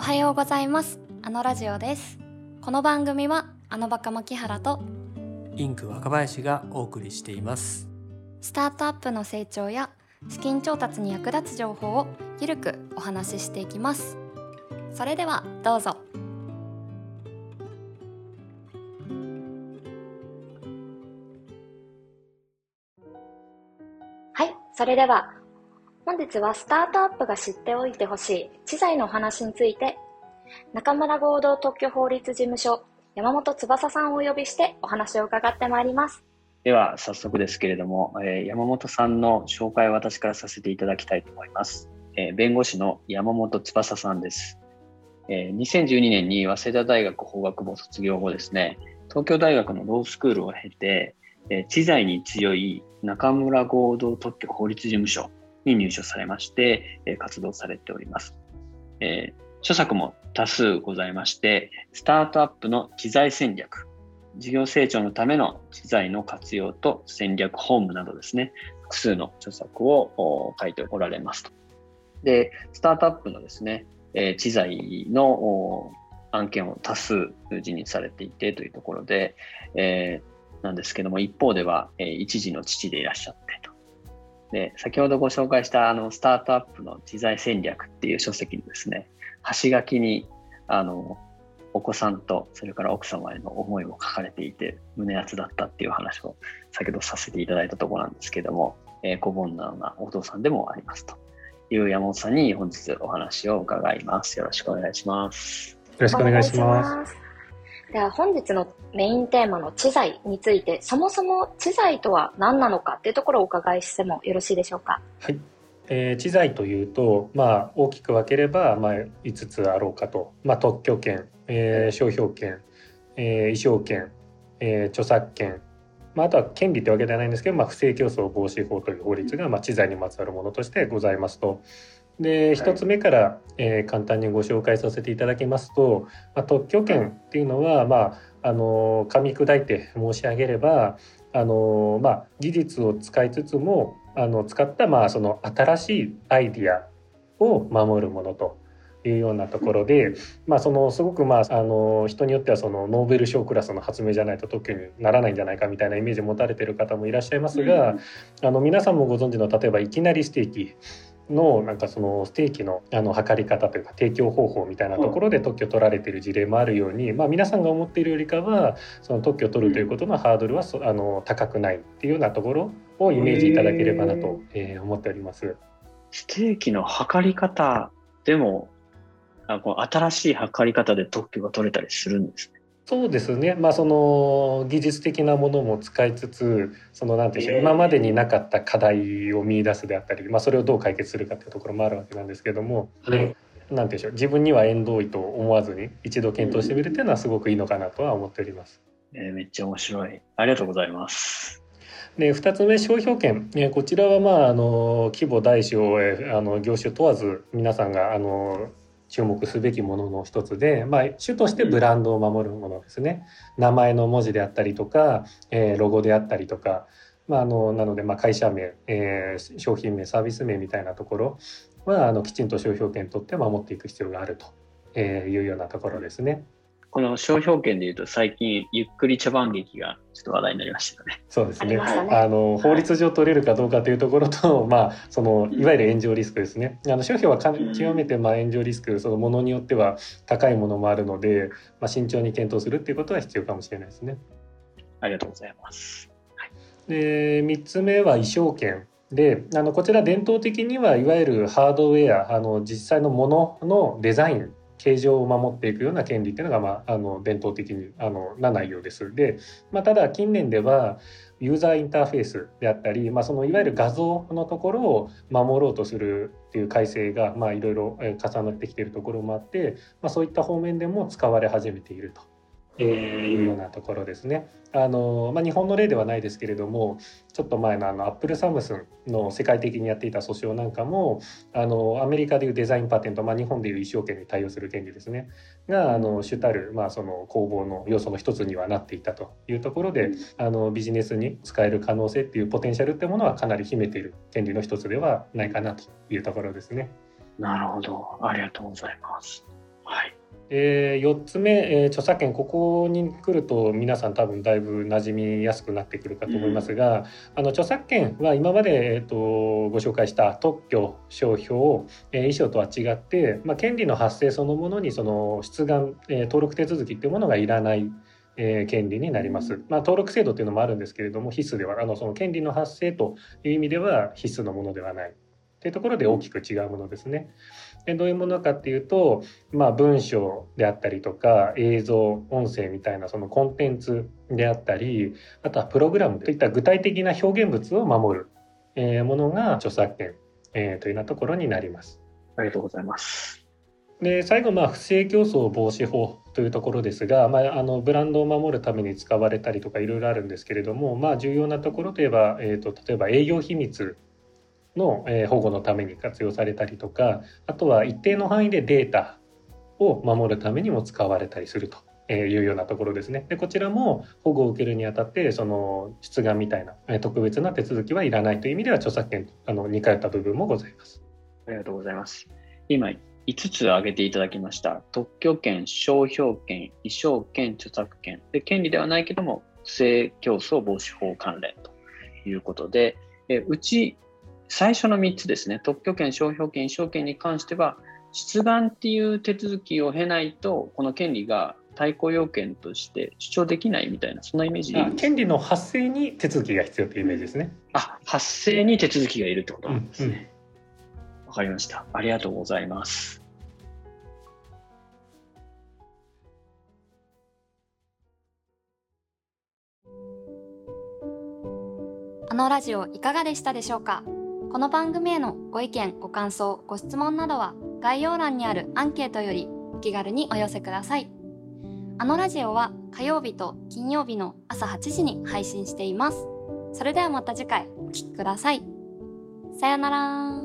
おはようございます。あのラジオです。この番組はあのバカ牧原とインク若林がお送りしています。スタートアップの成長や資金調達に役立つ情報をゆるくお話ししていきます。それではどうぞ。はいそれでは本日はスタートアップが知っておいてほしい知財のお話について中村合同特許法律事務所山本翼さんをお呼びしてお話を伺ってまいりますでは早速ですけれども、えー、山本さんの紹介を私からさせていただきたいと思います。えー、弁護士の山本翼さんです。えー、2012年に早稲田大学法学部を卒業後ですね、東京大学のロースクールを経て、えー、知財に強い中村合同特許法律事務所に入所されまして、え、活動されております。え、著作も多数ございまして、スタートアップの知財戦略、事業成長のための知財の活用と戦略本部などですね、複数の著作を書いておられますと。で、スタートアップのですね、え、知財の案件を多数辞任されていてというところで、えー、なんですけども、一方では、えー、一時の父でいらっしゃってと。で、先ほどご紹介したあのスタートアップの知財戦略っていう書籍にですね、端書きにあのお子さんとそれから奥様への思いも書かれていて胸熱だったっていう話を先ほどさせていただいたところなんですけども、えー、子煩悩なお父さんでもありますという山本さんに本日お話を伺います。よろしくお願いします。よろしくお願いします。では本日のメインテーマの知財についてそもそも知財とは何なのかっていうところをお伺いしてもよろしいでしょうか？はい。えー、知財というと、まあ、大きく分ければ、まあ、5つあろうかと、まあ、特許権、えー、商標権、えー、衣装権、えー、著作権、まあ、あとは権利というわけではないんですけど、まあ、不正競争防止法という法律が、まあ、知財にまつわるものとしてございますと。で1つ目から、えー、簡単にご紹介させていただきますと、まあ、特許権っていうのは、まあ、あの噛み砕いて申し上げればあの、まあ、技術を使いつつもあの使った、まあ、その新しいアイディアを守るものというようなところで、まあ、そのすごく、まあ、あの人によってはそのノーベル賞クラスの発明じゃないと特許にならないんじゃないかみたいなイメージを持たれてる方もいらっしゃいますが、あの皆さんもご存知の例えばいきなりステーキのなんかそのステーキのあの測り方というか提供方法みたいなところで特許取られている事例もあるように、まあ、皆さんが思っているよりかはその特許を取るということのハードルはあの高くないっていうようなところをイメージいただければなと、えー、思っております。ステーキの測り方でもあこう新しい測り方で特許が取れたりするんですね。そうですね、まあ、その技術的なものも使いつつそのなんていうんでしょう今までになかった課題を見出すであったり、まあ、それをどう解決するかっていうところもあるわけなんですけども、はい、なんていうんでしょう自分には縁遠いと思わずに一度検討してみるっていうのはすごくいいのかなとは思っております。えー、めっちゃ面白い。ありがとうございます。で2つ目商標権、えこちらはまああの規模大小、えあの業種問わず皆さんがあの注目すべきものの一つで、まあ、主としてブランドを守るものですね。名前の文字であったりとか、えー、ロゴであったりとか、まあ、あのなのでまあ会社名、えー、商品名サービス名みたいなところはあのきちんと商標権取って守っていく必要があるというようなところですね。この商標権でいうと最近ゆっくり茶番劇がちょっと話題になりましたよね。そうですね。あ、の法律上取れるかどうかというところと、まあそのいわゆる炎上リスクですね。あの商標はか極めてまあ炎上リスクそのものによっては高いものもあるので、まあ慎重に検討するっていうことは必要かもしれないですね。ありがとうございます。で三つ目は衣装権。であのこちら伝統的にはいわゆるハードウェアあの実際のもののデザイン形状を守っていくような権利っていうのが、まあ、あの伝統的にあのな内容です。で、まあ、ただ近年ではユーザーインターフェースであったり、まあ、そのいわゆる画像のところを守ろうとするっていう改正が、まあ、いろいろ重なってきているところもあって、まあ、そういった方面でも使われ始めていると。えー、いうようなところですね。あのまあ、日本の例ではないですけれどもちょっと前のあの Apple Samsung の世界的にやっていた訴訟なんかもあのアメリカでいうデザインパテント、まあ、日本でいう意匠権に対応する権利ですねがあの主たる、まあ、その攻防の要素の一つにはなっていたというところであのビジネスに使える可能性っていうポテンシャルってものはかなり秘めている権利の一つではないかなというところですね。なるほどありがとうございます。はいで4つ目、えー著作権ここに来ると皆さん多分だいぶ馴染みやすくなってくるかと思いますが、あの著作権は今まで、えー、とご紹介した特許商標、えー、衣装とは違って、まあ、権利の発生そのものにその出願、えー登録手続きっていうものがいらない。えー権利になります、まあ、登録制度っていうのもあるんですけれども必須ではあのその権利の発生という意味では必須のものではないというところで大きく違うものですね。でどういうものかっていうと、まあ、文章であったりとか映像音声みたいなそのコンテンツであったりあとはプログラムといった具体的な表現物を守る、えーものが著作権、えーというようなところになります。ありがとうございます。で最後まあ不正競争防止法というところですが、まあ、あのブランドを守るために使われたりとかいろいろあるんですけれども、まあ、重要なところといえば、えー、と例えば営業秘密の、え保護のために活用されたりとかあとは一定の範囲でデータを守るためにも使われたりすると。いうようなところですね。でこちらも保護を受けるにあたってその出願みたいな特別な手続きはいらないという意味では著作権あの似通った部分もございます。ありがとうございます。今、5つ挙げていただきました。特許権、商標権、衣装権、著作権。で、権利ではないけども、不正競争防止法関連ということで、えうち最初の3つですね、特許権、商標権、衣装権に関しては、出願っていう手続きを経ないと、この権利が対抗要件として主張できないみたいな、そんなイメージでいいあ権利の発生に手続きが必要というイメージですね。あ、発生に手続きがいるってことなんですうんね。わ、かりました。ありがとうございます。あのラジオいかがでしたでしょうか？この番組へのご意見、ご感想、ご質問などは概要欄にあるアンケートよりお気軽にお寄せください。あのラジオは火曜日と金曜日の朝8時に配信しています。それではまた次回お聴きください。さよなら